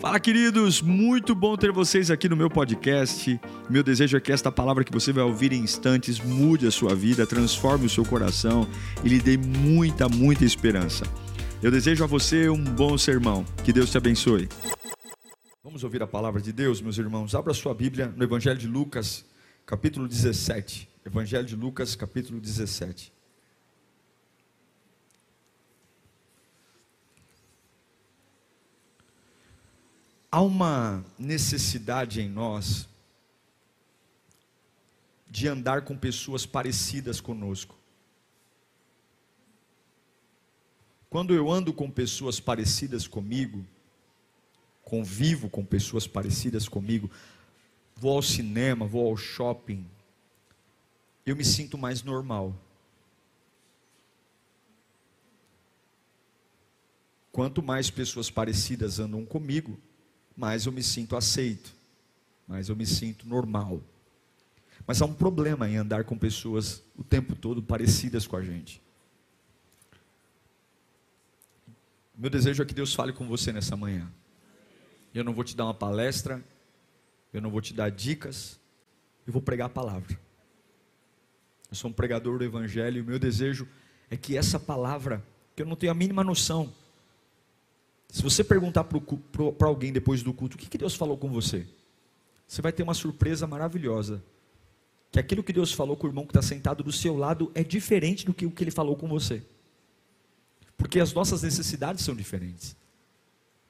Fala, queridos! Muito bom ter vocês aqui no meu podcast. Meu desejo é que esta palavra que você vai ouvir em instantes mude a sua vida, transforme o seu coração e lhe dê muita, muita esperança. Eu desejo a você um bom sermão. Que Deus te abençoe. Vamos ouvir a palavra de Deus, meus irmãos. Abra sua Bíblia no Evangelho de Lucas, capítulo 17. Evangelho de Lucas, capítulo 17. Há uma necessidade em nós de andar com pessoas parecidas conosco. Quando eu ando com pessoas parecidas comigo, convivo com pessoas parecidas comigo, vou ao cinema, vou ao shopping, eu me sinto mais normal. Quanto mais pessoas parecidas andam comigo, mais eu me sinto aceito, mais eu me sinto normal. Mas há um problema em andar com pessoas o tempo todo parecidas com a gente. Meu desejo é que Deus fale com você nessa manhã. Eu não vou te dar uma palestra, eu não vou te dar dicas, eu vou pregar a palavra. Eu sou um pregador do Evangelho e o meu desejo é que essa palavra, que eu não tenho a mínima noção se você perguntar para alguém depois do culto, o que, que Deus falou com você? Você vai ter uma surpresa maravilhosa. Que aquilo que Deus falou com o irmão que está sentado do seu lado é diferente do que o que ele falou com você. Porque as nossas necessidades são diferentes.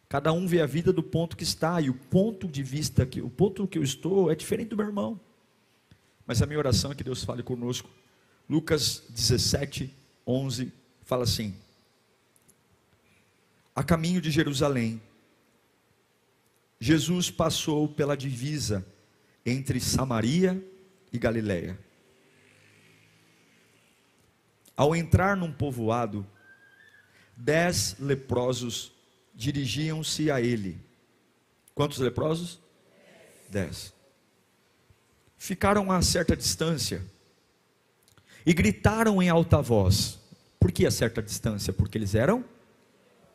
Cada um vê a vida do ponto que está, e o ponto de vista, que, o ponto que eu estou é diferente do meu irmão. Mas a minha oração é que Deus fale conosco. Lucas 17, 11, fala assim: a caminho de Jerusalém, Jesus passou pela divisa entre Samaria e Galiléia. Ao entrar num povoado, dez leprosos dirigiam-se a ele. Quantos leprosos? Dez. Ficaram a certa distância e gritaram em alta voz. Por que a certa distância? Porque eles eram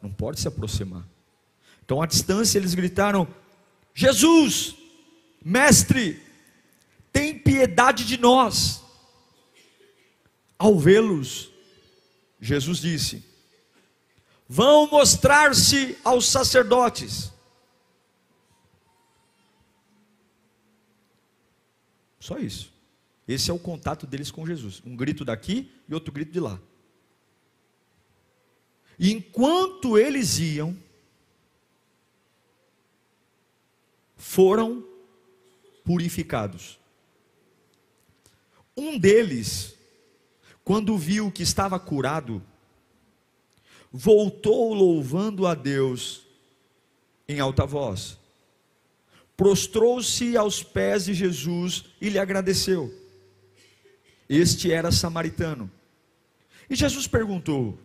não pode se aproximar. Então, à distância, eles gritaram: Jesus, mestre, tem piedade de nós. Ao vê-los, Jesus disse: Vão mostrar-se aos sacerdotes. Só isso. Esse é o contato deles com Jesus. Um grito daqui e outro grito de lá. E enquanto eles iam, foram purificados. Um deles, quando viu que estava curado, voltou louvando a Deus em alta voz. Prostrou-se aos pés de Jesus e lhe agradeceu. Este era samaritano. E Jesus perguntou: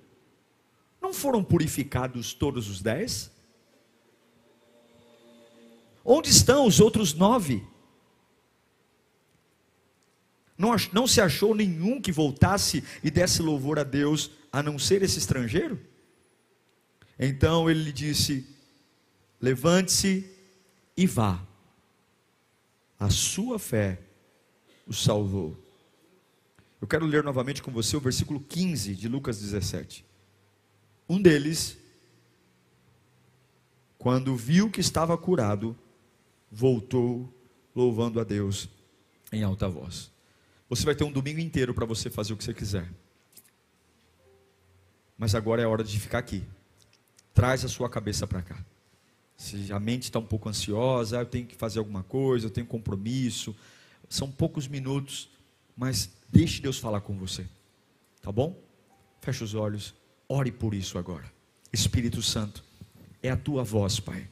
não foram purificados todos os dez? Onde estão os outros nove? Não, não se achou nenhum que voltasse e desse louvor a Deus, a não ser esse estrangeiro? Então ele lhe disse: Levante-se e vá. A sua fé o salvou. Eu quero ler novamente com você o versículo 15 de Lucas 17. Um deles, quando viu que estava curado, voltou louvando a Deus em alta voz. Você vai ter um domingo inteiro para você fazer o que você quiser. Mas agora é hora de ficar aqui. Traz a sua cabeça para cá. Se a mente está um pouco ansiosa, ah, eu tenho que fazer alguma coisa, eu tenho compromisso. São poucos minutos, mas deixe Deus falar com você. Tá bom? Feche os olhos. Ore por isso agora. Espírito Santo, é a tua voz, Pai.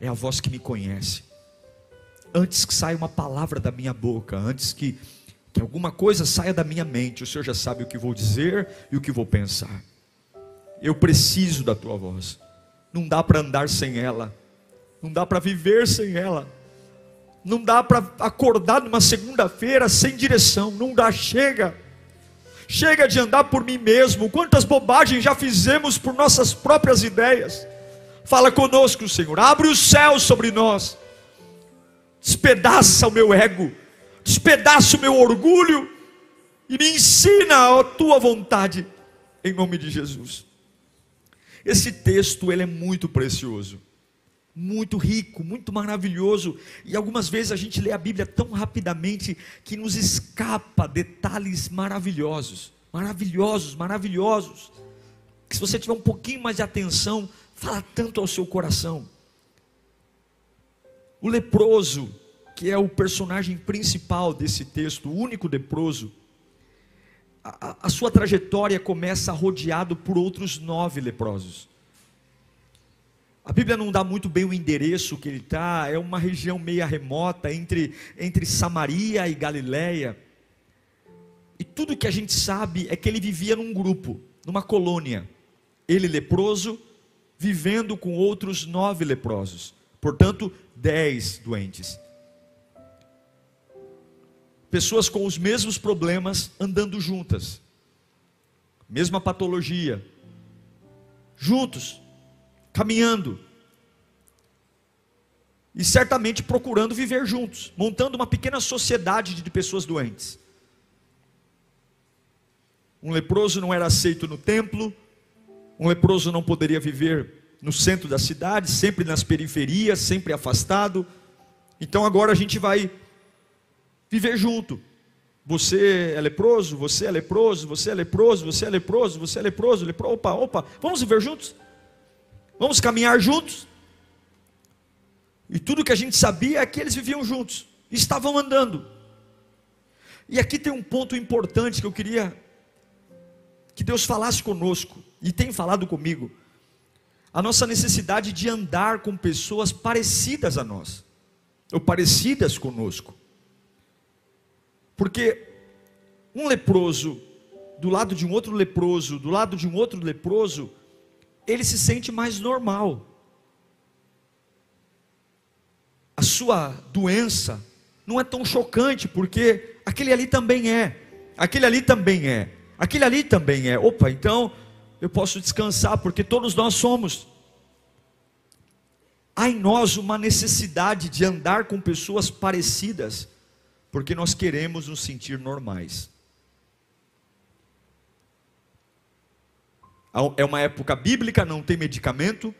É a voz que me conhece. Antes que saia uma palavra da minha boca, antes que, que alguma coisa saia da minha mente, o Senhor já sabe o que vou dizer e o que vou pensar. Eu preciso da tua voz. Não dá para andar sem ela. Não dá para viver sem ela. Não dá para acordar numa segunda-feira sem direção. Não dá, chega. Chega de andar por mim mesmo. Quantas bobagens já fizemos por nossas próprias ideias. Fala conosco, Senhor. Abre o céu sobre nós. Despedaça o meu ego. Despedaça o meu orgulho. E me ensina a tua vontade. Em nome de Jesus. Esse texto ele é muito precioso muito rico, muito maravilhoso, e algumas vezes a gente lê a Bíblia tão rapidamente que nos escapa detalhes maravilhosos, maravilhosos, maravilhosos. Que se você tiver um pouquinho mais de atenção, fala tanto ao seu coração. O leproso, que é o personagem principal desse texto, o único leproso, a, sua trajetória começa rodeado por outros nove leprosos. A Bíblia não dá muito bem o endereço que ele está, é uma região meia remota entre, entre Samaria e Galiléia. E tudo que a gente sabe é que ele vivia num grupo, numa colônia. Ele leproso, vivendo com outros nove leprosos. Portanto, dez doentes. Pessoas com os mesmos problemas andando juntas. Mesma patologia. Juntos caminhando. E certamente procurando viver juntos, montando uma pequena sociedade de pessoas doentes. Um leproso não era aceito no templo, um leproso não poderia viver no centro da cidade, sempre nas periferias, sempre afastado. Então agora a gente vai viver junto. Você é leproso, você é leproso, você é leproso, você é leproso, você é leproso, leproso. Opa, opa, vamos viver juntos? Vamos caminhar juntos? E tudo que a gente sabia é que eles viviam juntos, estavam andando. E aqui tem um ponto importante que eu queria que Deus falasse conosco, e tem falado comigo. A nossa necessidade de andar com pessoas parecidas a nós, ou parecidas conosco. Porque um leproso, do lado de um outro leproso, do lado de um outro leproso, ele se sente mais normal. A sua doença não é tão chocante, porque aquele ali também é, aquele ali também é, aquele ali também é. Opa, então eu posso descansar, porque todos nós somos. Há em nós uma necessidade de andar com pessoas parecidas, porque nós queremos nos sentir normais. É uma época bíblica, não tem medicamento,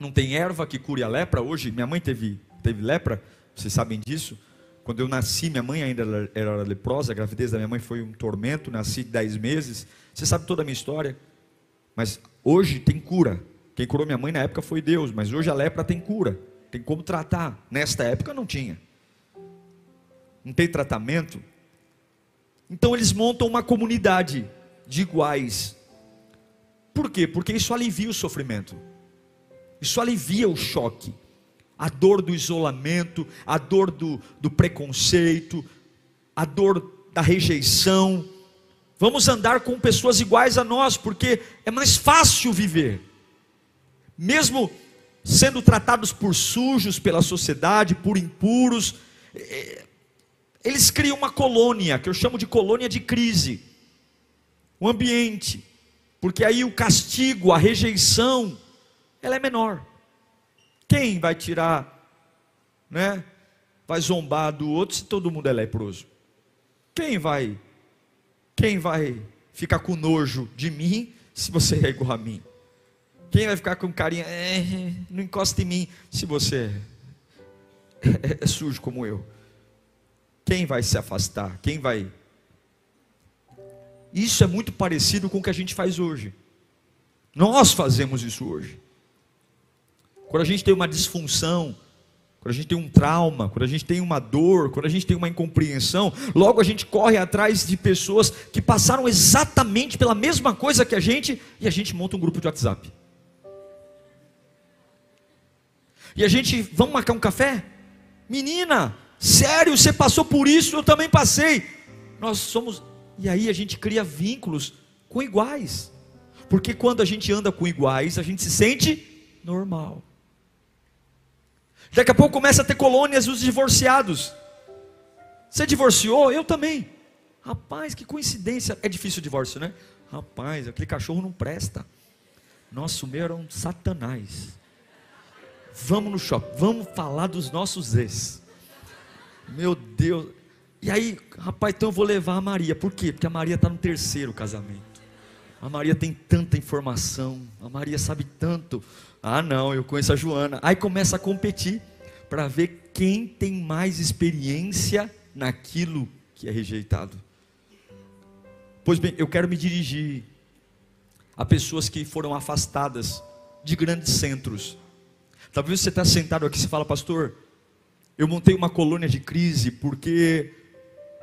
não tem erva que cure a lepra. Hoje, minha mãe teve, teve lepra, vocês sabem disso. Quando eu nasci, minha mãe ainda era leprosa, a gravidez da minha mãe foi um tormento, nasci 10 meses. Você sabe toda a minha história. Mas hoje tem cura. Quem curou minha mãe na época foi Deus, mas hoje a lepra tem cura. Tem como tratar. Nesta época não tinha. Não tem tratamento. Então eles montam uma comunidade de iguais por quê? Porque isso alivia o sofrimento, isso alivia o choque, a dor do isolamento, a dor do, do preconceito, a dor da rejeição. Vamos andar com pessoas iguais a nós, porque é mais fácil viver, mesmo sendo tratados por sujos pela sociedade, por impuros. É, eles criam uma colônia, que eu chamo de colônia de crise, um ambiente porque aí o castigo, a rejeição, ela é menor. Quem vai tirar, né? Vai zombar do outro se todo mundo é leproso? Quem vai? Quem vai ficar com nojo de mim se você é igual a mim? Quem vai ficar com carinha? É, não encosta em mim se você é, é sujo como eu. Quem vai se afastar? Quem vai isso é muito parecido com o que a gente faz hoje. Nós fazemos isso hoje. Quando a gente tem uma disfunção, quando a gente tem um trauma, quando a gente tem uma dor, quando a gente tem uma incompreensão, logo a gente corre atrás de pessoas que passaram exatamente pela mesma coisa que a gente e a gente monta um grupo de WhatsApp. E a gente, vamos marcar um café? Menina, sério, você passou por isso, eu também passei. Nós somos e aí a gente cria vínculos com iguais. Porque quando a gente anda com iguais, a gente se sente normal. Daqui a pouco começa a ter colônias dos divorciados. Você divorciou? Eu também. Rapaz, que coincidência. É difícil o divórcio, né? Rapaz, aquele cachorro não presta. Nossa, o meu era um satanás. Vamos no shopping, vamos falar dos nossos ex. Meu Deus. E aí, rapaz, então eu vou levar a Maria. Por quê? Porque a Maria está no terceiro casamento. A Maria tem tanta informação. A Maria sabe tanto. Ah, não, eu conheço a Joana. Aí começa a competir para ver quem tem mais experiência naquilo que é rejeitado. Pois bem, eu quero me dirigir a pessoas que foram afastadas de grandes centros. Talvez você está sentado aqui e fala, pastor, eu montei uma colônia de crise porque,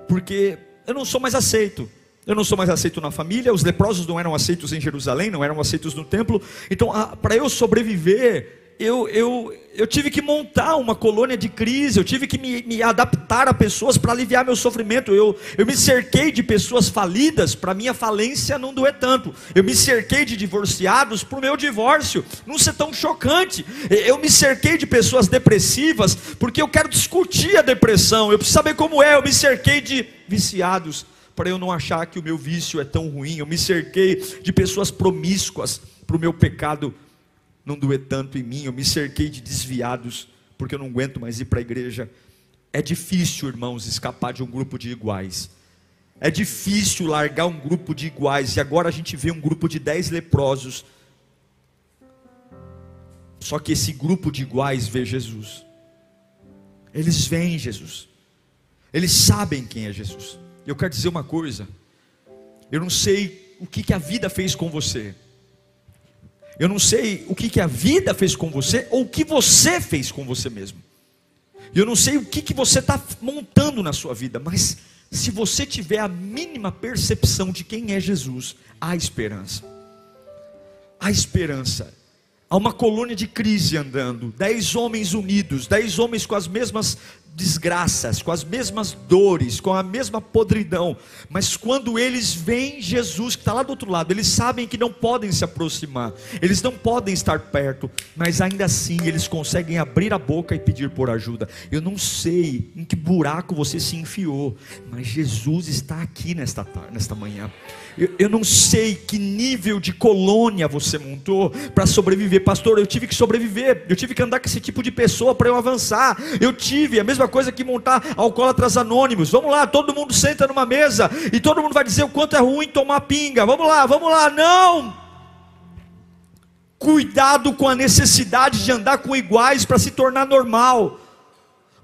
porque eu não sou mais aceito. Eu não sou mais aceito na família, os leprosos não eram aceitos em Jerusalém, não eram aceitos no templo. Então, para eu sobreviver, eu, eu, eu tive que montar uma colônia de crise, eu tive que me, me adaptar a pessoas para aliviar meu sofrimento. Eu, eu me cerquei de pessoas falidas para minha falência não doer tanto. Eu me cerquei de divorciados para o meu divórcio não ser tão chocante. Eu me cerquei de pessoas depressivas porque eu quero discutir a depressão. Eu preciso saber como é. Eu me cerquei de viciados para eu não achar que o meu vício é tão ruim. Eu me cerquei de pessoas promíscuas para o meu pecado não doer tanto em mim. Eu me cerquei de desviados, porque eu não aguento mais ir para a igreja. É difícil, irmãos, escapar de um grupo de iguais. É difícil largar um grupo de iguais. E agora a gente vê um grupo de dez leprosos. Só que esse grupo de iguais vê Jesus. Eles veem Jesus. Eles sabem quem é Jesus. Eu quero dizer uma coisa. Eu não sei o que, que a vida fez com você. Eu não sei o que, que a vida fez com você ou o que você fez com você mesmo. Eu não sei o que, que você está montando na sua vida, mas se você tiver a mínima percepção de quem é Jesus, há esperança. Há esperança. Há uma colônia de crise andando, dez homens unidos, dez homens com as mesmas desgraças, com as mesmas dores, com a mesma podridão, mas quando eles veem Jesus que está lá do outro lado, eles sabem que não podem se aproximar, eles não podem estar perto, mas ainda assim eles conseguem abrir a boca e pedir por ajuda. Eu não sei em que buraco você se enfiou, mas Jesus está aqui nesta, nesta manhã. Eu, eu não sei que nível de colônia você montou para sobreviver, pastor. Eu tive que sobreviver, eu tive que andar com esse tipo de pessoa para eu avançar. Eu tive a mesma coisa que montar alcoólatras anônimos. Vamos lá, todo mundo senta numa mesa e todo mundo vai dizer o quanto é ruim tomar pinga. Vamos lá, vamos lá. Não! Cuidado com a necessidade de andar com iguais para se tornar normal.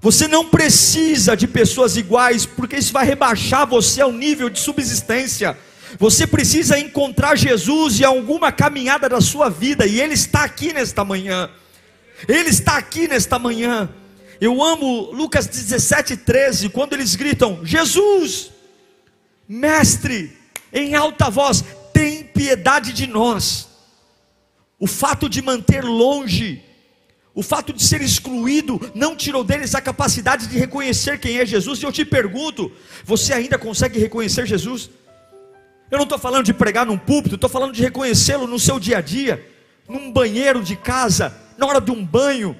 Você não precisa de pessoas iguais, porque isso vai rebaixar você ao nível de subsistência. Você precisa encontrar Jesus em alguma caminhada da sua vida, e Ele está aqui nesta manhã. Ele está aqui nesta manhã. Eu amo Lucas 17, 13, quando eles gritam: Jesus, Mestre, em alta voz, tem piedade de nós. O fato de manter longe, o fato de ser excluído, não tirou deles a capacidade de reconhecer quem é Jesus. E eu te pergunto: você ainda consegue reconhecer Jesus? Eu não estou falando de pregar num púlpito, estou falando de reconhecê-lo no seu dia a dia, num banheiro de casa, na hora de um banho,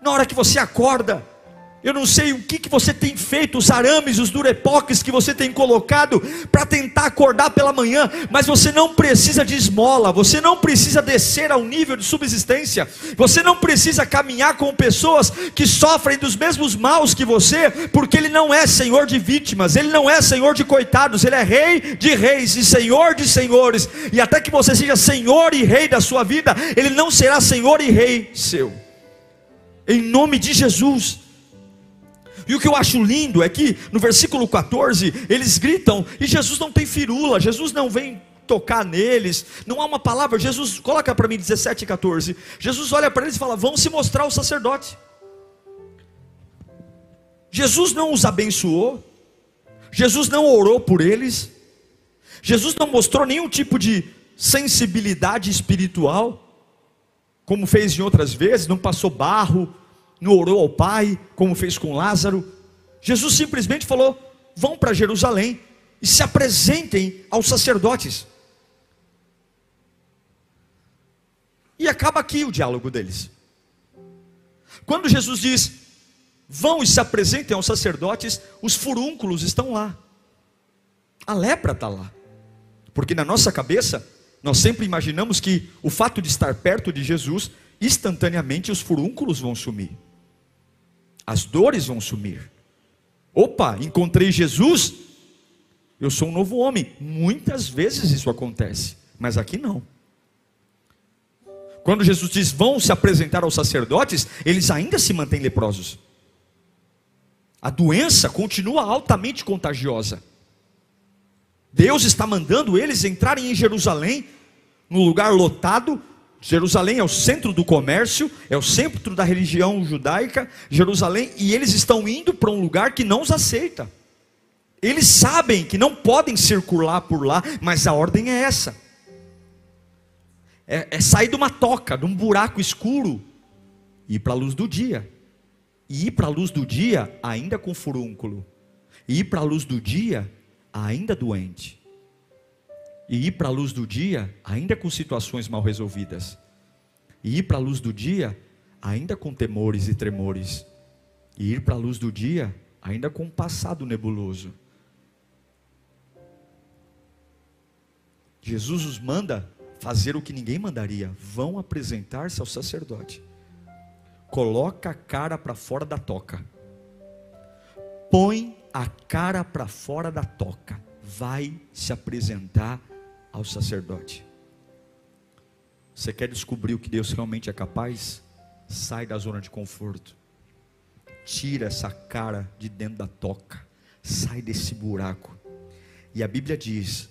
na hora que você acorda. Eu não sei o que, que você tem feito, os arames, os durepoques que você tem colocado para tentar acordar pela manhã, mas você não precisa de esmola, você não precisa descer ao nível de subsistência, você não precisa caminhar com pessoas que sofrem dos mesmos maus que você, porque Ele não é Senhor de vítimas, Ele não é Senhor de coitados, Ele é Rei de reis e Senhor de senhores, e até que você seja Senhor e Rei da sua vida, Ele não será Senhor e Rei seu, em nome de Jesus. E o que eu acho lindo é que no versículo 14 eles gritam e Jesus não tem firula, Jesus não vem tocar neles, não há uma palavra. Jesus, coloca para mim 17 e 14. Jesus olha para eles e fala: Vão se mostrar o sacerdote. Jesus não os abençoou, Jesus não orou por eles, Jesus não mostrou nenhum tipo de sensibilidade espiritual, como fez em outras vezes, não passou barro, não orou ao Pai, como fez com Lázaro. Jesus simplesmente falou: vão para Jerusalém e se apresentem aos sacerdotes. E acaba aqui o diálogo deles. Quando Jesus diz: vão e se apresentem aos sacerdotes, os furúnculos estão lá, a lepra está lá, porque na nossa cabeça, nós sempre imaginamos que o fato de estar perto de Jesus instantaneamente os furúnculos vão sumir, as dores vão sumir. Opa, encontrei Jesus, eu sou um novo homem. Muitas vezes isso acontece, mas aqui não. Quando Jesus diz vão se apresentar aos sacerdotes, eles ainda se mantêm leprosos. A doença continua altamente contagiosa. Deus está mandando eles entrarem em Jerusalém, no lugar lotado. Jerusalém é o centro do comércio, é o centro da religião judaica, Jerusalém, e eles estão indo para um lugar que não os aceita. Eles sabem que não podem circular por lá, mas a ordem é essa: é, é sair de uma toca, de um buraco escuro, e ir para a luz do dia e ir para a luz do dia ainda com furúnculo, e ir para a luz do dia ainda doente, e ir para a luz do dia ainda com situações mal resolvidas, e ir para a luz do dia ainda com temores e tremores, e ir para a luz do dia ainda com um passado nebuloso. Jesus os manda fazer o que ninguém mandaria: vão apresentar-se ao sacerdote coloca a cara para fora da toca. Põe a cara para fora da toca. Vai se apresentar ao sacerdote. Você quer descobrir o que Deus realmente é capaz? Sai da zona de conforto. Tira essa cara de dentro da toca. Sai desse buraco. E a Bíblia diz,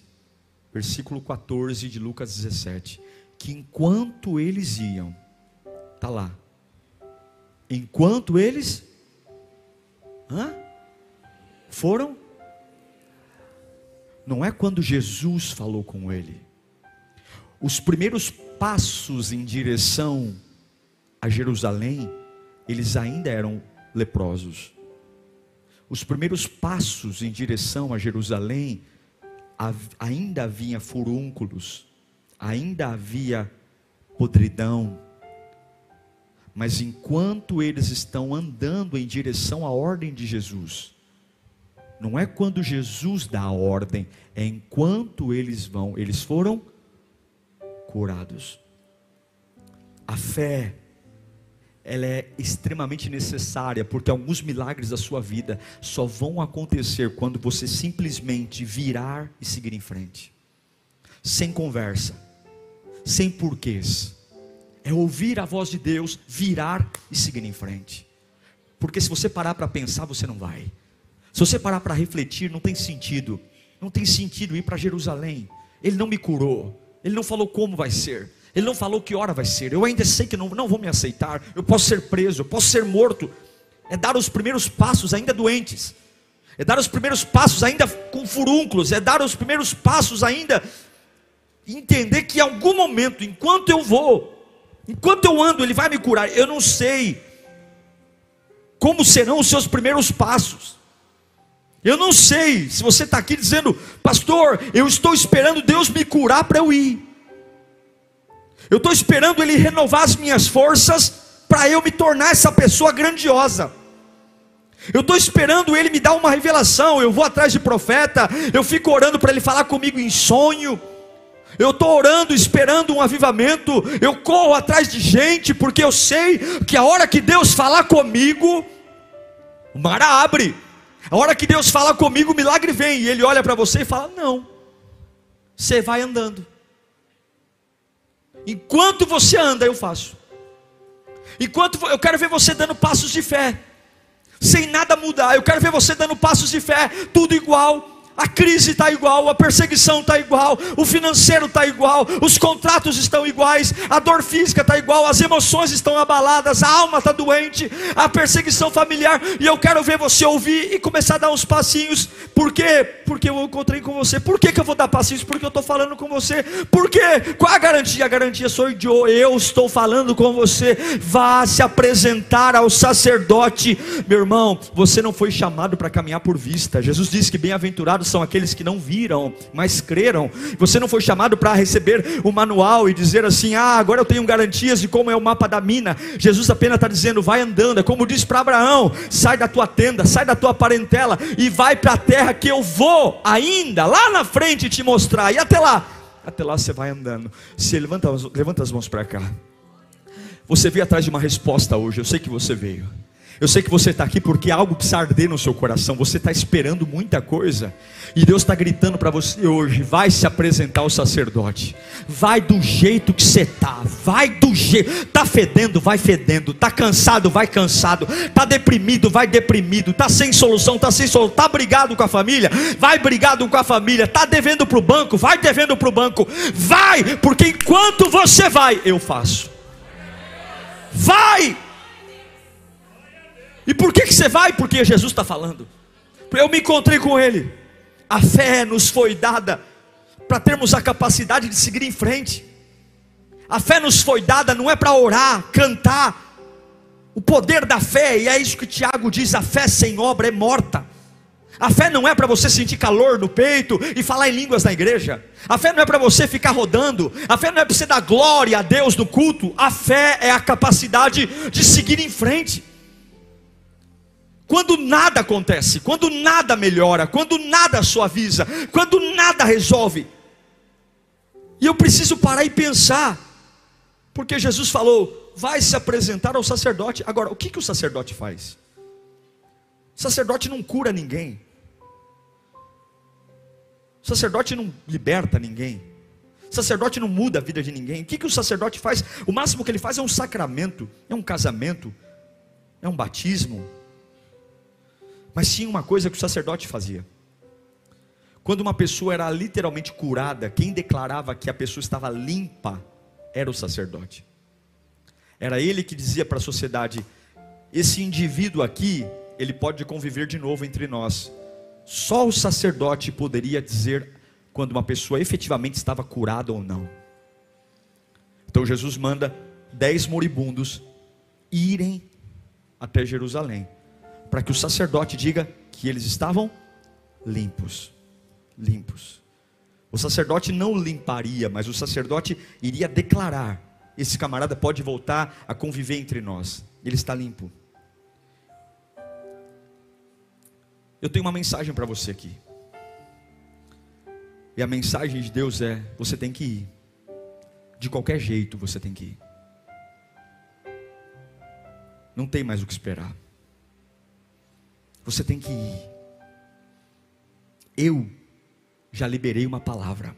versículo 14 de Lucas 17, que enquanto eles iam, tá lá, enquanto eles hã? Foram. Não é quando Jesus falou com ele. Os primeiros passos em direção a Jerusalém, eles ainda eram leprosos. Os primeiros passos em direção a Jerusalém, ainda havia furúnculos, ainda havia podridão, mas enquanto eles estão andando em direção à ordem de Jesus, não é quando Jesus dá a ordem, é enquanto eles vão, eles foram curados. A fé, ela é extremamente necessária, porque alguns milagres da sua vida só vão acontecer quando você simplesmente virar e seguir em frente, sem conversa, sem porquês é ouvir a voz de Deus, virar e seguir em frente. Porque se você parar para pensar, você não vai. Se você parar para refletir, não tem sentido. Não tem sentido ir para Jerusalém. Ele não me curou. Ele não falou como vai ser. Ele não falou que hora vai ser. Eu ainda sei que não, não vou me aceitar. Eu posso ser preso, eu posso ser morto. É dar os primeiros passos ainda doentes. É dar os primeiros passos ainda com furúnculos. É dar os primeiros passos ainda. Entender que em algum momento, enquanto eu vou Enquanto eu ando, Ele vai me curar. Eu não sei como serão os seus primeiros passos. Eu não sei se você está aqui dizendo, pastor, eu estou esperando Deus me curar para eu ir. Eu estou esperando Ele renovar as minhas forças para eu me tornar essa pessoa grandiosa. Eu estou esperando Ele me dar uma revelação. Eu vou atrás de profeta, eu fico orando para Ele falar comigo em sonho eu estou orando, esperando um avivamento, eu corro atrás de gente, porque eu sei que a hora que Deus falar comigo, o mar abre. A hora que Deus fala comigo, o milagre vem. E Ele olha para você e fala: Não, você vai andando. Enquanto você anda, eu faço. Enquanto eu quero ver você dando passos de fé, sem nada mudar. Eu quero ver você dando passos de fé, tudo igual a crise está igual, a perseguição está igual, o financeiro está igual, os contratos estão iguais, a dor física está igual, as emoções estão abaladas, a alma está doente, a perseguição familiar, e eu quero ver você ouvir e começar a dar uns passinhos, por quê? Porque eu encontrei com você, por que, que eu vou dar passinhos? Porque eu estou falando com você, por quê? Qual a garantia? A garantia sou eu, eu estou falando com você, vá se apresentar ao sacerdote, meu irmão, você não foi chamado para caminhar por vista, Jesus disse que bem-aventurados são aqueles que não viram, mas creram. Você não foi chamado para receber o manual e dizer assim: ah, agora eu tenho garantias de como é o mapa da mina. Jesus apenas está dizendo: vai andando. É como disse para Abraão: sai da tua tenda, sai da tua parentela e vai para a terra que eu vou ainda lá na frente te mostrar. E até lá, até lá você vai andando. Se levanta, levanta as mãos para cá. Você veio atrás de uma resposta hoje, eu sei que você veio. Eu sei que você está aqui porque algo precisa arder no seu coração. Você está esperando muita coisa. E Deus está gritando para você hoje: vai se apresentar ao sacerdote. Vai do jeito que você está. Vai do jeito. Está fedendo, vai fedendo. Está cansado, vai cansado. Está deprimido, vai deprimido. Está sem solução, está sem solução. Está brigado com a família, vai brigado com a família. Está devendo para o banco, vai devendo para o banco. Vai, porque enquanto você vai, eu faço. Vai! E por que, que você vai? Porque Jesus está falando. Eu me encontrei com Ele. A fé nos foi dada para termos a capacidade de seguir em frente. A fé nos foi dada não é para orar, cantar. O poder da fé, e é isso que Tiago diz: a fé sem obra é morta. A fé não é para você sentir calor no peito e falar em línguas na igreja. A fé não é para você ficar rodando. A fé não é para você dar glória a Deus no culto. A fé é a capacidade de seguir em frente. Quando nada acontece, quando nada melhora, quando nada suaviza, quando nada resolve. E eu preciso parar e pensar, porque Jesus falou: vai se apresentar ao sacerdote. Agora, o que, que o sacerdote faz? O sacerdote não cura ninguém, o sacerdote não liberta ninguém, o sacerdote não muda a vida de ninguém. O que, que o sacerdote faz? O máximo que ele faz é um sacramento, é um casamento, é um batismo mas tinha uma coisa que o sacerdote fazia. Quando uma pessoa era literalmente curada, quem declarava que a pessoa estava limpa era o sacerdote. Era ele que dizia para a sociedade: esse indivíduo aqui, ele pode conviver de novo entre nós. Só o sacerdote poderia dizer quando uma pessoa efetivamente estava curada ou não. Então Jesus manda dez moribundos irem até Jerusalém para que o sacerdote diga que eles estavam limpos. Limpos. O sacerdote não limparia, mas o sacerdote iria declarar: esse camarada pode voltar a conviver entre nós, ele está limpo. Eu tenho uma mensagem para você aqui. E a mensagem de Deus é: você tem que ir. De qualquer jeito você tem que ir. Não tem mais o que esperar. Você tem que ir. Eu já liberei uma palavra.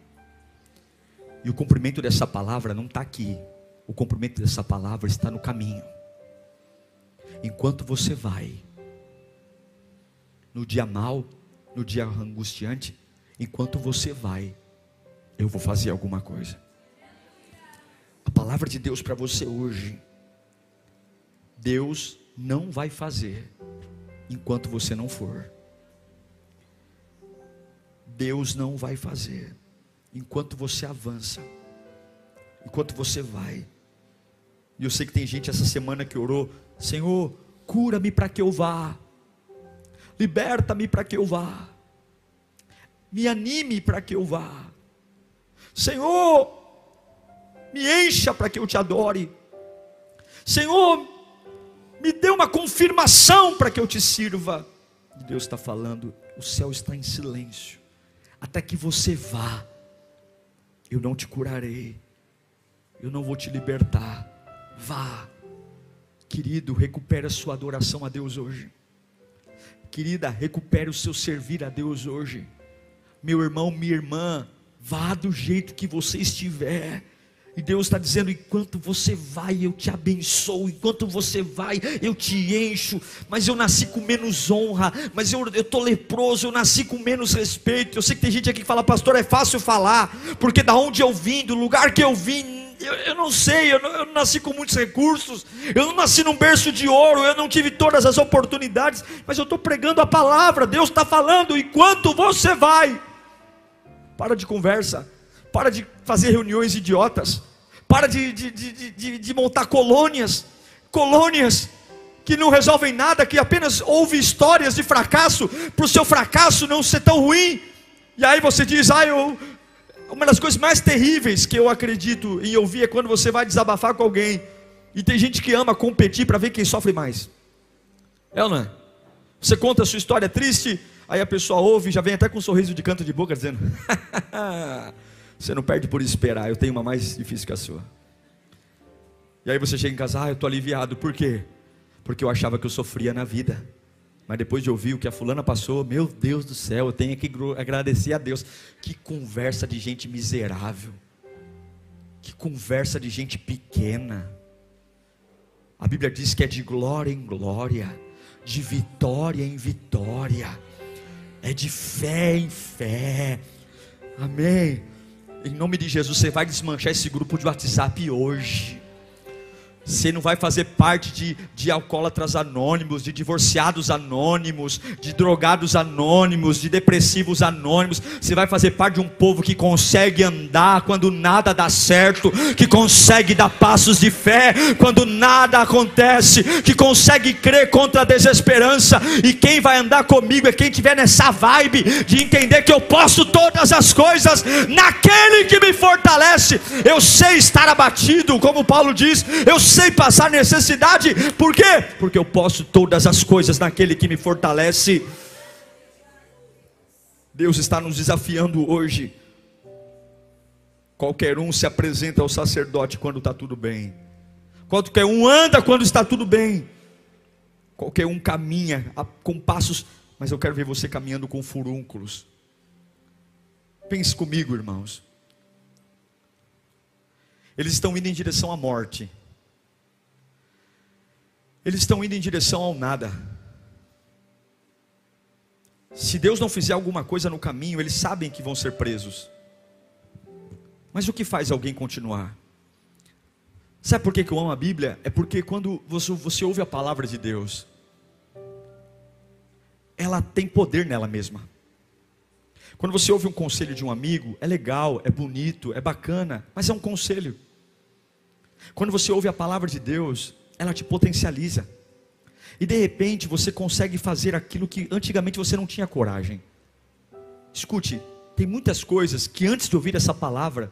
E o cumprimento dessa palavra não está aqui. O cumprimento dessa palavra está no caminho. Enquanto você vai, no dia mal, no dia angustiante, enquanto você vai, eu vou fazer alguma coisa. A palavra de Deus para você hoje, Deus não vai fazer enquanto você não for. Deus não vai fazer enquanto você avança, enquanto você vai. E eu sei que tem gente essa semana que orou: Senhor, cura-me para que eu vá, liberta-me para que eu vá, me anime para que eu vá, Senhor, me encha para que eu te adore, Senhor, me dê uma confirmação para que eu te sirva. Deus está falando, o céu está em silêncio, até que você vá, eu não te curarei, eu não vou te libertar. Vá, querido, recupere a sua adoração a Deus hoje. Querida, recupere o seu servir a Deus hoje. Meu irmão, minha irmã, vá do jeito que você estiver. E Deus está dizendo: enquanto você vai, eu te abençoo, enquanto você vai, eu te encho. Mas eu nasci com menos honra, mas eu estou leproso, eu nasci com menos respeito. Eu sei que tem gente aqui que fala, pastor, é fácil falar, porque da onde eu vim, do lugar que eu vim, eu, eu não sei, eu não, eu não nasci com muitos recursos, eu não nasci num berço de ouro, eu não tive todas as oportunidades, mas eu estou pregando a palavra, Deus está falando, enquanto você vai, para de conversa, para de fazer reuniões idiotas, para de, de, de, de, montar colônias, colônias que não resolvem nada, que apenas ouve histórias de fracasso, para o seu fracasso não ser tão ruim. E aí você diz, ah, eu. Uma das coisas mais terríveis que eu acredito em ouvir é quando você vai desabafar com alguém. E tem gente que ama competir para ver quem sofre mais. É ou não é? Você conta a sua história triste, aí a pessoa ouve, já vem até com um sorriso de canto de boca dizendo: Você não perde por esperar, eu tenho uma mais difícil que a sua. E aí você chega em casa, ah, eu estou aliviado. Por quê? Porque eu achava que eu sofria na vida. Mas depois de ouvir o que a fulana passou, meu Deus do céu, eu tenho que agradecer a Deus. Que conversa de gente miserável. Que conversa de gente pequena. A Bíblia diz que é de glória em glória, de vitória em vitória, é de fé em fé. Amém. Em nome de Jesus, você vai desmanchar esse grupo de WhatsApp hoje. Você não vai fazer parte de, de alcoólatras anônimos, de divorciados anônimos, de drogados anônimos, de depressivos anônimos. Você vai fazer parte de um povo que consegue andar quando nada dá certo, que consegue dar passos de fé quando nada acontece, que consegue crer contra a desesperança. E quem vai andar comigo é quem tiver nessa vibe de entender que eu posso todas as coisas naquele que me fortalece. Eu sei estar abatido, como Paulo diz, eu sei sei passar necessidade, por quê? Porque eu posso todas as coisas naquele que me fortalece. Deus está nos desafiando hoje. Qualquer um se apresenta ao sacerdote quando está tudo bem. Qualquer um anda quando está tudo bem. Qualquer um caminha com passos, mas eu quero ver você caminhando com furúnculos. Pense comigo, irmãos. Eles estão indo em direção à morte. Eles estão indo em direção ao nada. Se Deus não fizer alguma coisa no caminho, eles sabem que vão ser presos. Mas o que faz alguém continuar? Sabe por que eu amo a Bíblia? É porque quando você, você ouve a palavra de Deus, ela tem poder nela mesma. Quando você ouve um conselho de um amigo, é legal, é bonito, é bacana, mas é um conselho. Quando você ouve a palavra de Deus, ela te potencializa. E de repente você consegue fazer aquilo que antigamente você não tinha coragem. Escute, tem muitas coisas que antes de ouvir essa palavra,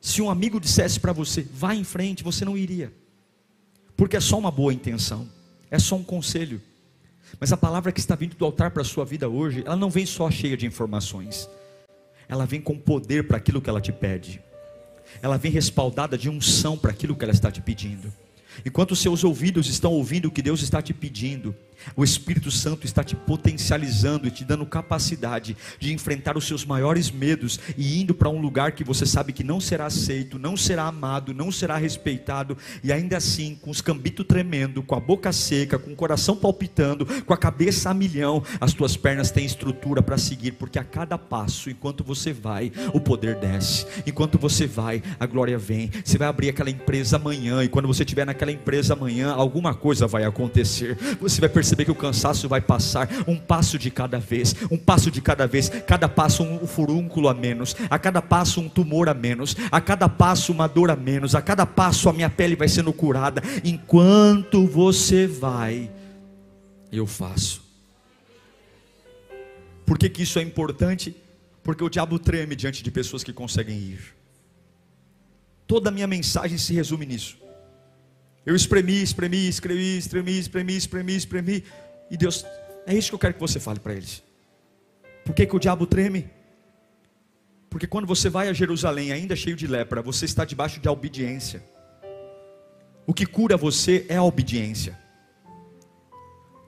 se um amigo dissesse para você, vá em frente, você não iria. Porque é só uma boa intenção, é só um conselho. Mas a palavra que está vindo do altar para a sua vida hoje, ela não vem só cheia de informações. Ela vem com poder para aquilo que ela te pede. Ela vem respaldada de unção para aquilo que ela está te pedindo. Enquanto seus ouvidos estão ouvindo o que Deus está te pedindo, o Espírito Santo está te potencializando e te dando capacidade de enfrentar os seus maiores medos e indo para um lugar que você sabe que não será aceito, não será amado, não será respeitado, e ainda assim, com os cambitos tremendo, com a boca seca, com o coração palpitando, com a cabeça a milhão, as tuas pernas têm estrutura para seguir, porque a cada passo, enquanto você vai, o poder desce, enquanto você vai, a glória vem. Você vai abrir aquela empresa amanhã, e quando você estiver naquela empresa amanhã, alguma coisa vai acontecer, você vai perceber perceber que o cansaço vai passar, um passo de cada vez, um passo de cada vez, cada passo um furúnculo a menos, a cada passo um tumor a menos, a cada passo uma dor a menos, a cada passo a minha pele vai sendo curada. Enquanto você vai, eu faço. Por que, que isso é importante? Porque o diabo treme diante de pessoas que conseguem ir. Toda a minha mensagem se resume nisso. Eu espremi, espremi, espremi, espremi, espremi, espremi, espremi. E Deus, é isso que eu quero que você fale para eles. Por que, que o diabo treme? Porque quando você vai a Jerusalém, ainda cheio de lepra, você está debaixo de obediência. O que cura você é a obediência.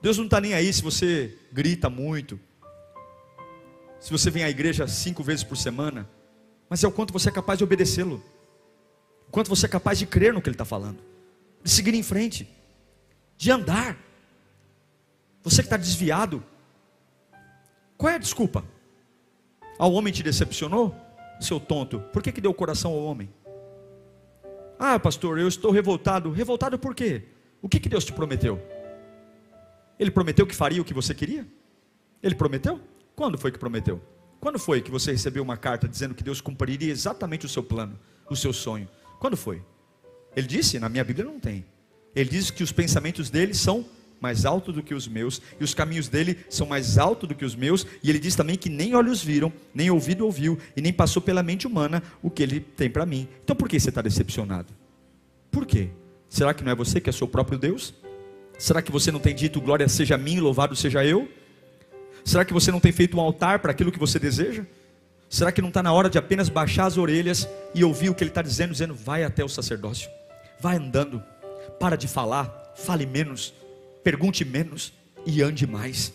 Deus não está nem aí se você grita muito, se você vem à igreja cinco vezes por semana, mas é o quanto você é capaz de obedecê-lo, o quanto você é capaz de crer no que Ele está falando de seguir em frente, de andar. Você que está desviado, qual é a desculpa? Ah, o homem te decepcionou? Seu tonto, por que, que deu o coração ao homem? Ah, pastor, eu estou revoltado. Revoltado por quê? O que, que Deus te prometeu? Ele prometeu que faria o que você queria? Ele prometeu? Quando foi que prometeu? Quando foi que você recebeu uma carta dizendo que Deus cumpriria exatamente o seu plano, o seu sonho? Quando foi? Ele disse, na minha Bíblia não tem. Ele diz que os pensamentos dele são mais altos do que os meus, e os caminhos dele são mais altos do que os meus, e ele diz também que nem olhos viram, nem ouvido ouviu, e nem passou pela mente humana o que ele tem para mim. Então por que você está decepcionado? Por quê? Será que não é você que é seu próprio Deus? Será que você não tem dito glória seja a mim, louvado seja eu? Será que você não tem feito um altar para aquilo que você deseja? Será que não está na hora de apenas baixar as orelhas e ouvir o que ele está dizendo, dizendo, vai até o sacerdócio? Vai andando, para de falar, fale menos, pergunte menos. E ande mais.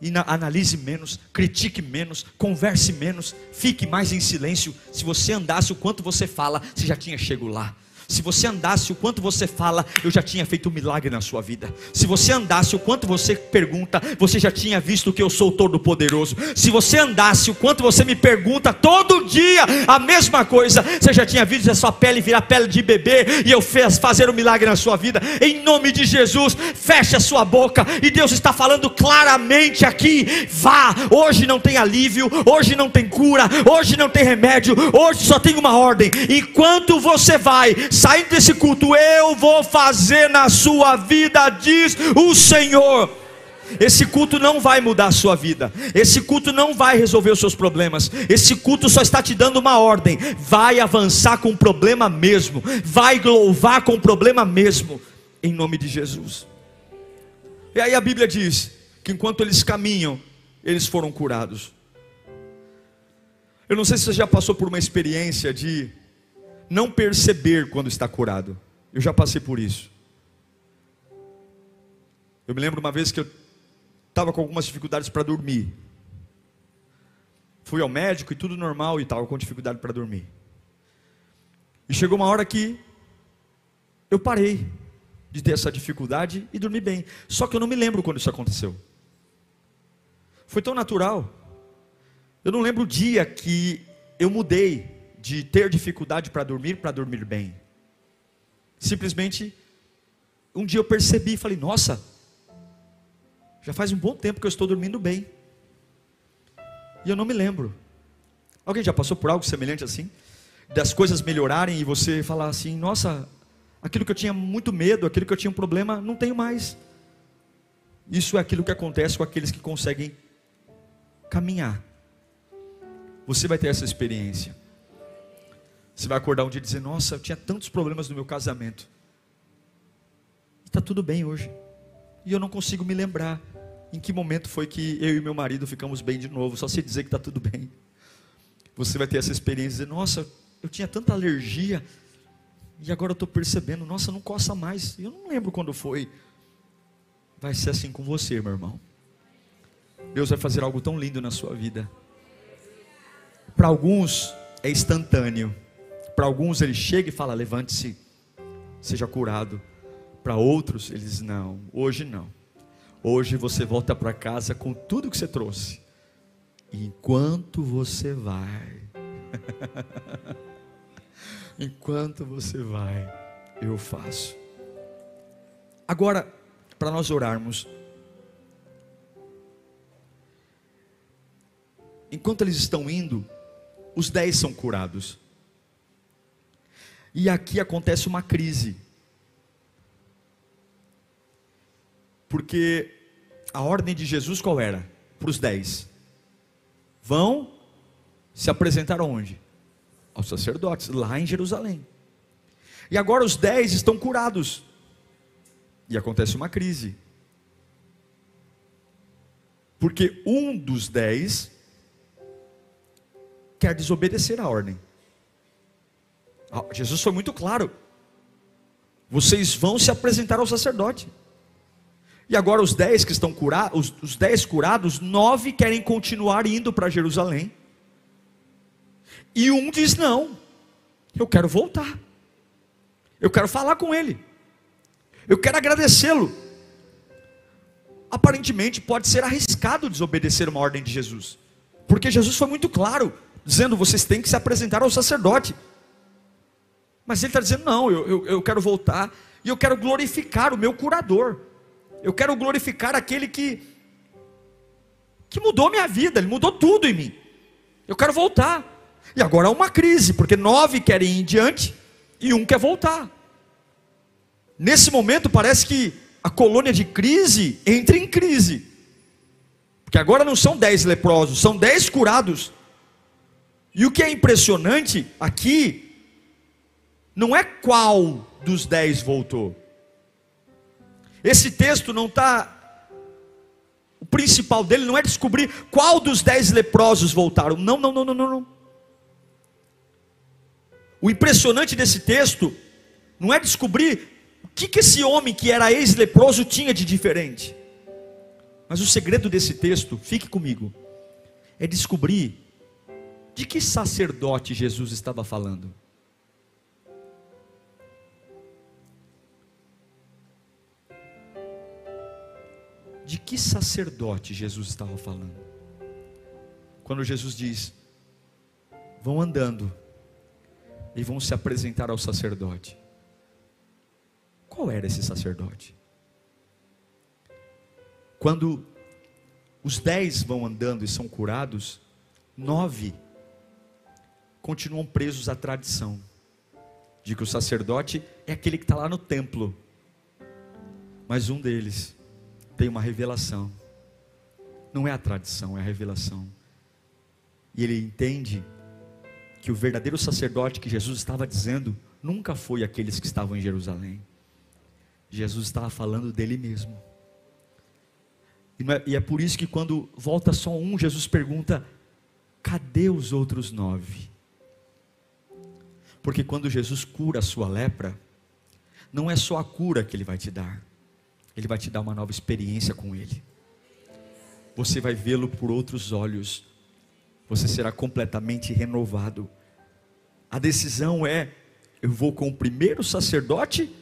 E na, analise menos, critique menos, converse menos, fique mais em silêncio. Se você andasse o quanto você fala, você já tinha chego lá. Se você andasse o quanto você fala, eu já tinha feito um milagre na sua vida. Se você andasse o quanto você pergunta, você já tinha visto que eu sou todo poderoso. Se você andasse o quanto você me pergunta todo dia a mesma coisa, você já tinha visto a sua pele virar pele de bebê e eu fez fazer um milagre na sua vida. Em nome de Jesus, feche a sua boca e Deus está falando claramente aqui: vá. Hoje não tem alívio, hoje não tem cura, hoje não tem remédio, hoje só tem uma ordem. Enquanto você vai, saindo desse culto, eu vou fazer na sua vida, diz o Senhor. Esse culto não vai mudar a sua vida. Esse culto não vai resolver os seus problemas. Esse culto só está te dando uma ordem. Vai avançar com o problema mesmo. Vai louvar com o problema mesmo. Em nome de Jesus. E aí a Bíblia diz que enquanto eles caminham, eles foram curados. Eu não sei se você já passou por uma experiência de não perceber quando está curado. Eu já passei por isso. Eu me lembro uma vez que eu estava com algumas dificuldades para dormir. Fui ao médico e tudo normal e tal, com dificuldade para dormir. E chegou uma hora que eu parei de ter essa dificuldade e dormi bem. Só que eu não me lembro quando isso aconteceu. Foi tão natural. Eu não lembro o dia que eu mudei de ter dificuldade para dormir para dormir bem. Simplesmente, um dia eu percebi e falei: Nossa, já faz um bom tempo que eu estou dormindo bem. E eu não me lembro. Alguém já passou por algo semelhante assim? Das coisas melhorarem e você falar assim: Nossa, aquilo que eu tinha muito medo, aquilo que eu tinha um problema, não tenho mais. Isso é aquilo que acontece com aqueles que conseguem caminhar. Você vai ter essa experiência. Você vai acordar um dia e dizer: Nossa, eu tinha tantos problemas no meu casamento. Está tudo bem hoje. E eu não consigo me lembrar em que momento foi que eu e meu marido ficamos bem de novo. Só sei dizer que está tudo bem. Você vai ter essa experiência e dizer: Nossa, eu tinha tanta alergia. E agora eu estou percebendo: Nossa, não coça mais. Eu não lembro quando foi. Vai ser assim com você, meu irmão. Deus vai fazer algo tão lindo na sua vida. Para alguns é instantâneo. Para alguns ele chega e fala: levante-se, seja curado. Para outros, eles não, hoje não. Hoje você volta para casa com tudo que você trouxe. Enquanto você vai, enquanto você vai, eu faço. Agora, para nós orarmos, enquanto eles estão indo, os dez são curados. E aqui acontece uma crise. Porque a ordem de Jesus qual era? Para os dez: vão se apresentar onde? Aos sacerdotes, lá em Jerusalém. E agora os dez estão curados. E acontece uma crise. Porque um dos dez quer desobedecer a ordem. Jesus foi muito claro. Vocês vão se apresentar ao sacerdote. E agora os dez que estão curados, os, os dez curados, nove querem continuar indo para Jerusalém. E um diz: não, eu quero voltar. Eu quero falar com ele. Eu quero agradecê-lo. Aparentemente pode ser arriscado desobedecer uma ordem de Jesus. Porque Jesus foi muito claro, dizendo: vocês têm que se apresentar ao sacerdote. Mas ele está dizendo: não, eu, eu, eu quero voltar e eu quero glorificar o meu curador. Eu quero glorificar aquele que, que mudou minha vida, ele mudou tudo em mim. Eu quero voltar. E agora há uma crise, porque nove querem ir em diante e um quer voltar. Nesse momento parece que a colônia de crise entra em crise. Porque agora não são dez leprosos, são dez curados. E o que é impressionante aqui não é qual dos dez voltou. Esse texto não está. O principal dele não é descobrir qual dos dez leprosos voltaram. Não, não, não, não, não. O impressionante desse texto não é descobrir o que, que esse homem que era ex-leproso tinha de diferente. Mas o segredo desse texto, fique comigo, é descobrir de que sacerdote Jesus estava falando. De que sacerdote Jesus estava falando? Quando Jesus diz: vão andando e vão se apresentar ao sacerdote. Qual era esse sacerdote? Quando os dez vão andando e são curados, nove continuam presos à tradição de que o sacerdote é aquele que está lá no templo, mas um deles tem uma revelação, não é a tradição, é a revelação, e ele entende que o verdadeiro sacerdote que Jesus estava dizendo nunca foi aqueles que estavam em Jerusalém. Jesus estava falando dele mesmo. E é, e é por isso que quando volta só um, Jesus pergunta: cadê os outros nove? Porque quando Jesus cura a sua lepra, não é só a cura que ele vai te dar, ele vai te dar uma nova experiência com ele. Você vai vê-lo por outros olhos, você será completamente renovado. A decisão é: eu vou com o primeiro sacerdote,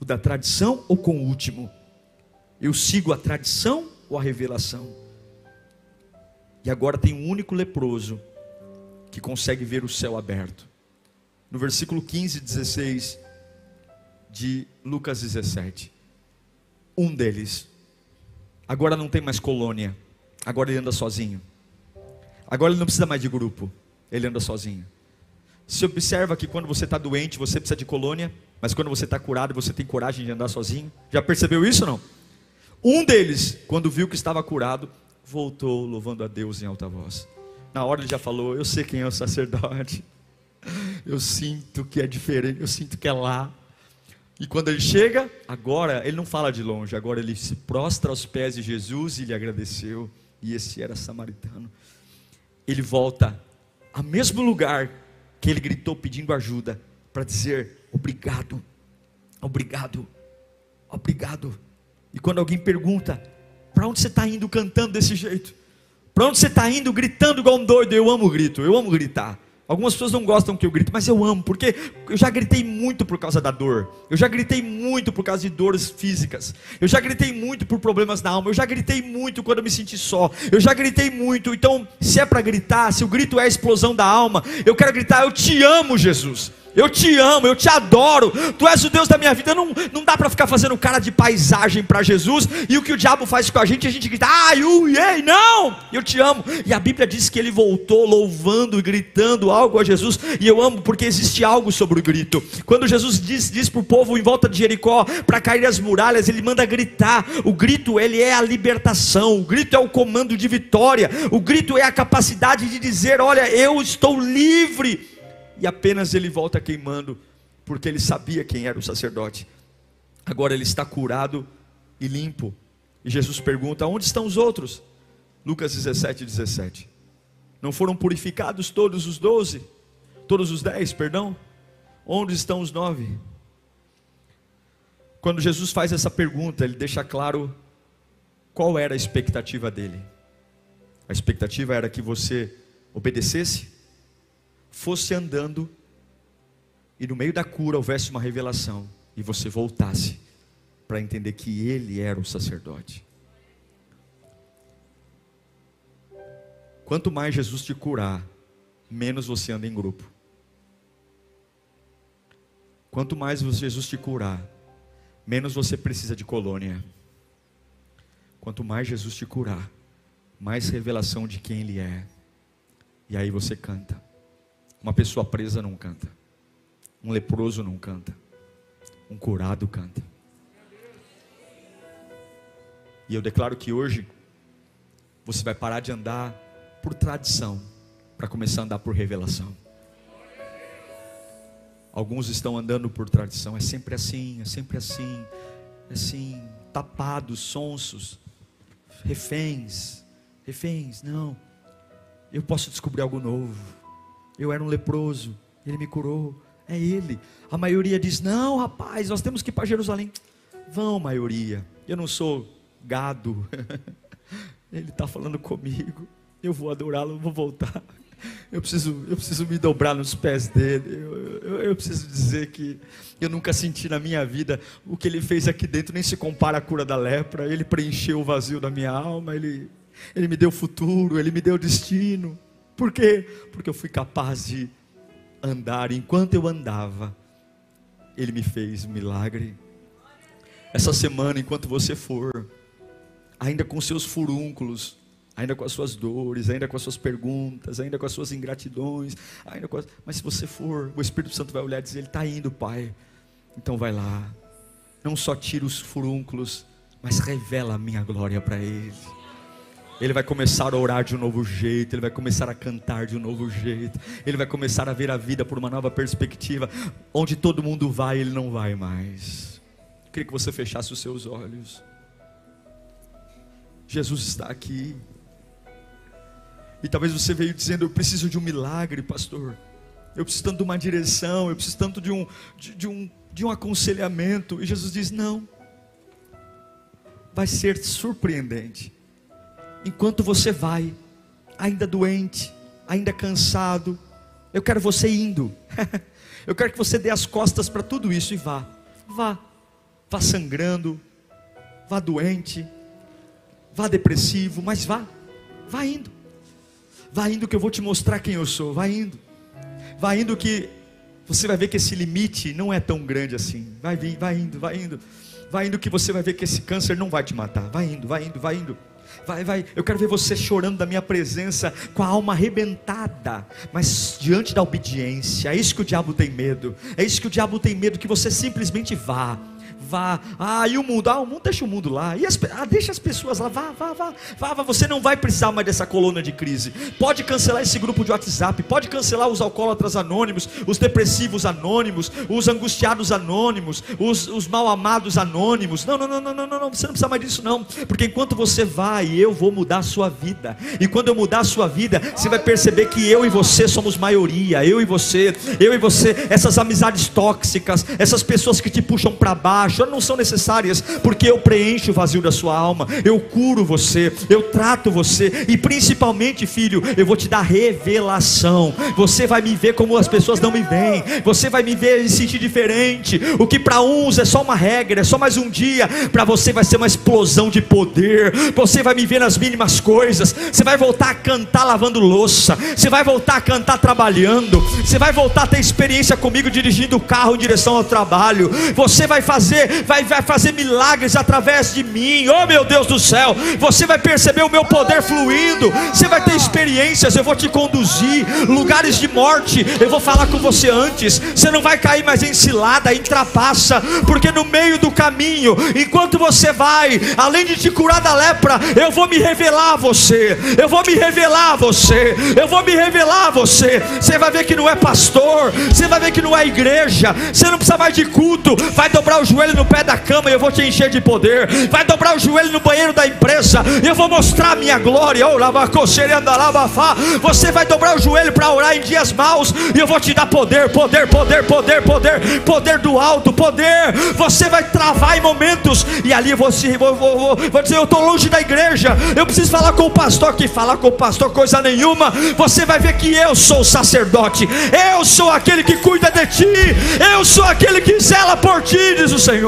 o da tradição, ou com o último? Eu sigo a tradição ou a revelação? E agora tem um único leproso que consegue ver o céu aberto. No versículo 15 e 16 de Lucas 17. Um deles, agora não tem mais colônia, agora ele anda sozinho. Agora ele não precisa mais de grupo, ele anda sozinho. Se observa que quando você está doente, você precisa de colônia, mas quando você está curado, você tem coragem de andar sozinho. Já percebeu isso não? Um deles, quando viu que estava curado, voltou louvando a Deus em alta voz. Na hora ele já falou: Eu sei quem é o sacerdote. Eu sinto que é diferente, eu sinto que é lá. E quando ele chega, agora ele não fala de longe, agora ele se prostra aos pés de Jesus e lhe agradeceu. E esse era samaritano. Ele volta ao mesmo lugar que ele gritou pedindo ajuda, para dizer obrigado, obrigado, obrigado. E quando alguém pergunta, para onde você está indo cantando desse jeito? Para onde você está indo gritando igual um doido? Eu amo grito, eu amo gritar. Algumas pessoas não gostam que eu grite, mas eu amo, porque eu já gritei muito por causa da dor. Eu já gritei muito por causa de dores físicas. Eu já gritei muito por problemas na alma. Eu já gritei muito quando eu me senti só. Eu já gritei muito. Então, se é para gritar, se o grito é a explosão da alma, eu quero gritar: Eu te amo, Jesus. Eu te amo, eu te adoro. Tu és o Deus da minha vida. Não, não dá para ficar fazendo cara de paisagem para Jesus. E o que o diabo faz com a gente, a gente grita, ai, ui, ei, não, eu te amo. E a Bíblia diz que ele voltou louvando e gritando algo a Jesus. E eu amo porque existe algo sobre o grito. Quando Jesus diz, diz para o povo em volta de Jericó para cair as muralhas, ele manda gritar. O grito, ele é a libertação. O grito é o comando de vitória. O grito é a capacidade de dizer: olha, eu estou livre e apenas ele volta queimando, porque ele sabia quem era o sacerdote. Agora ele está curado e limpo. E Jesus pergunta: onde estão os outros? Lucas 17, 17. Não foram purificados todos os doze? Todos os dez, perdão? Onde estão os nove? Quando Jesus faz essa pergunta, ele deixa claro qual era a expectativa dele. A expectativa era que você obedecesse fosse andando e no meio da cura houvesse uma revelação e você voltasse para entender que ele era o sacerdote. Quanto mais Jesus te curar, menos você anda em grupo. Quanto mais Jesus te curar, menos você precisa de colônia. Quanto mais Jesus te curar, mais revelação de quem Ele é. E aí você canta. Uma pessoa presa não canta. Um leproso não canta. Um curado canta. E eu declaro que hoje você vai parar de andar por tradição para começar a andar por revelação. Alguns estão andando por tradição, é sempre assim, é sempre assim, é assim, tapados, sonsos, reféns, reféns, não. Eu posso descobrir algo novo. Eu era um leproso, ele me curou. É Ele. A maioria diz: não, rapaz, nós temos que ir para Jerusalém. Vão, maioria. Eu não sou gado. Ele está falando comigo. Eu vou adorá-lo, vou voltar. Eu preciso, eu preciso me dobrar nos pés dele. Eu, eu, eu, preciso dizer que eu nunca senti na minha vida o que ele fez aqui dentro, nem se compara à cura da lepra. Ele preencheu o vazio da minha alma, ele, ele me deu futuro, ele me deu destino. Por quê? Porque eu fui capaz de andar. Enquanto eu andava, ele me fez um milagre. Essa semana, enquanto você for, ainda com seus furúnculos, ainda com as suas dores, ainda com as suas perguntas, ainda com as suas ingratidões, ainda as... mas se você for, o Espírito Santo vai olhar e dizer: Ele está indo, Pai. Então vai lá. Não só tira os furúnculos, mas revela a minha glória para Ele. Ele vai começar a orar de um novo jeito, ele vai começar a cantar de um novo jeito, ele vai começar a ver a vida por uma nova perspectiva. Onde todo mundo vai, ele não vai mais. Eu queria que você fechasse os seus olhos. Jesus está aqui. E talvez você veio dizendo: Eu preciso de um milagre, pastor. Eu preciso tanto de uma direção, eu preciso tanto de um, de, de um, de um aconselhamento. E Jesus diz: Não. Vai ser surpreendente. Enquanto você vai, ainda doente, ainda cansado, eu quero você indo. eu quero que você dê as costas para tudo isso e vá. Vá. Vá sangrando, vá doente, vá depressivo, mas vá. Vá indo. Vai indo que eu vou te mostrar quem eu sou. Vai indo. Vai indo que você vai ver que esse limite não é tão grande assim. Vai vir, vai indo, vai indo. Vai indo que você vai ver que esse câncer não vai te matar. Vai indo, vai indo, vai indo. Vai, vai. Eu quero ver você chorando da minha presença, com a alma arrebentada, mas diante da obediência. É isso que o diabo tem medo. É isso que o diabo tem medo que você simplesmente vá vá. Ah, e o mundo? Ah, o mundo deixa o mundo lá. E as, ah, deixa as pessoas lá. Vá, vá, vá, vá, vá. Você não vai precisar mais dessa coluna de crise. Pode cancelar esse grupo de WhatsApp. Pode cancelar os alcoólatras anônimos, os depressivos anônimos, os angustiados anônimos, os, os mal amados anônimos. Não, não, não, não, não, não. Você não precisa mais disso, não. Porque enquanto você vai, eu vou mudar a sua vida. E quando eu mudar a sua vida, você vai perceber que eu e você somos maioria. Eu e você, eu e você, essas amizades tóxicas, essas pessoas que te puxam para baixo não são necessárias, porque eu preencho o vazio da sua alma, eu curo você, eu trato você, e principalmente, filho, eu vou te dar revelação. Você vai me ver como as pessoas não me veem, você vai me ver e sentir diferente. O que para uns é só uma regra, é só mais um dia, para você vai ser uma explosão de poder. Você vai me ver nas mínimas coisas, você vai voltar a cantar lavando louça, você vai voltar a cantar trabalhando, você vai voltar a ter experiência comigo dirigindo o carro em direção ao trabalho, você vai fazer vai, vai fazer milagres através de mim. Oh meu Deus do céu, você vai perceber o meu poder fluindo. Você vai ter experiências, eu vou te conduzir. Lugares de morte, eu vou falar com você antes. Você não vai cair mais em cilada, em trapaça, porque no meio do caminho, enquanto você vai, além de te curar da lepra, eu vou me revelar a você. Eu vou me revelar a você. Eu vou me revelar a você. Você vai ver que não é pastor, você vai ver que não é igreja. Você não precisa mais de culto. Vai dobrar o joelho no pé da cama e eu vou te encher de poder. Vai dobrar o joelho no banheiro da empresa e eu vou mostrar a minha glória. Oh, Você vai dobrar o joelho para orar em dias maus e eu vou te dar poder, poder, poder, poder, poder, poder do alto, poder. Você vai travar em momentos e ali você vou, vou, vou, vou dizer: Eu estou longe da igreja, eu preciso falar com o pastor. Que falar com o pastor, coisa nenhuma. Você vai ver que eu sou o sacerdote, eu sou aquele que cuida de ti, eu sou aquele que zela por ti, diz o Senhor.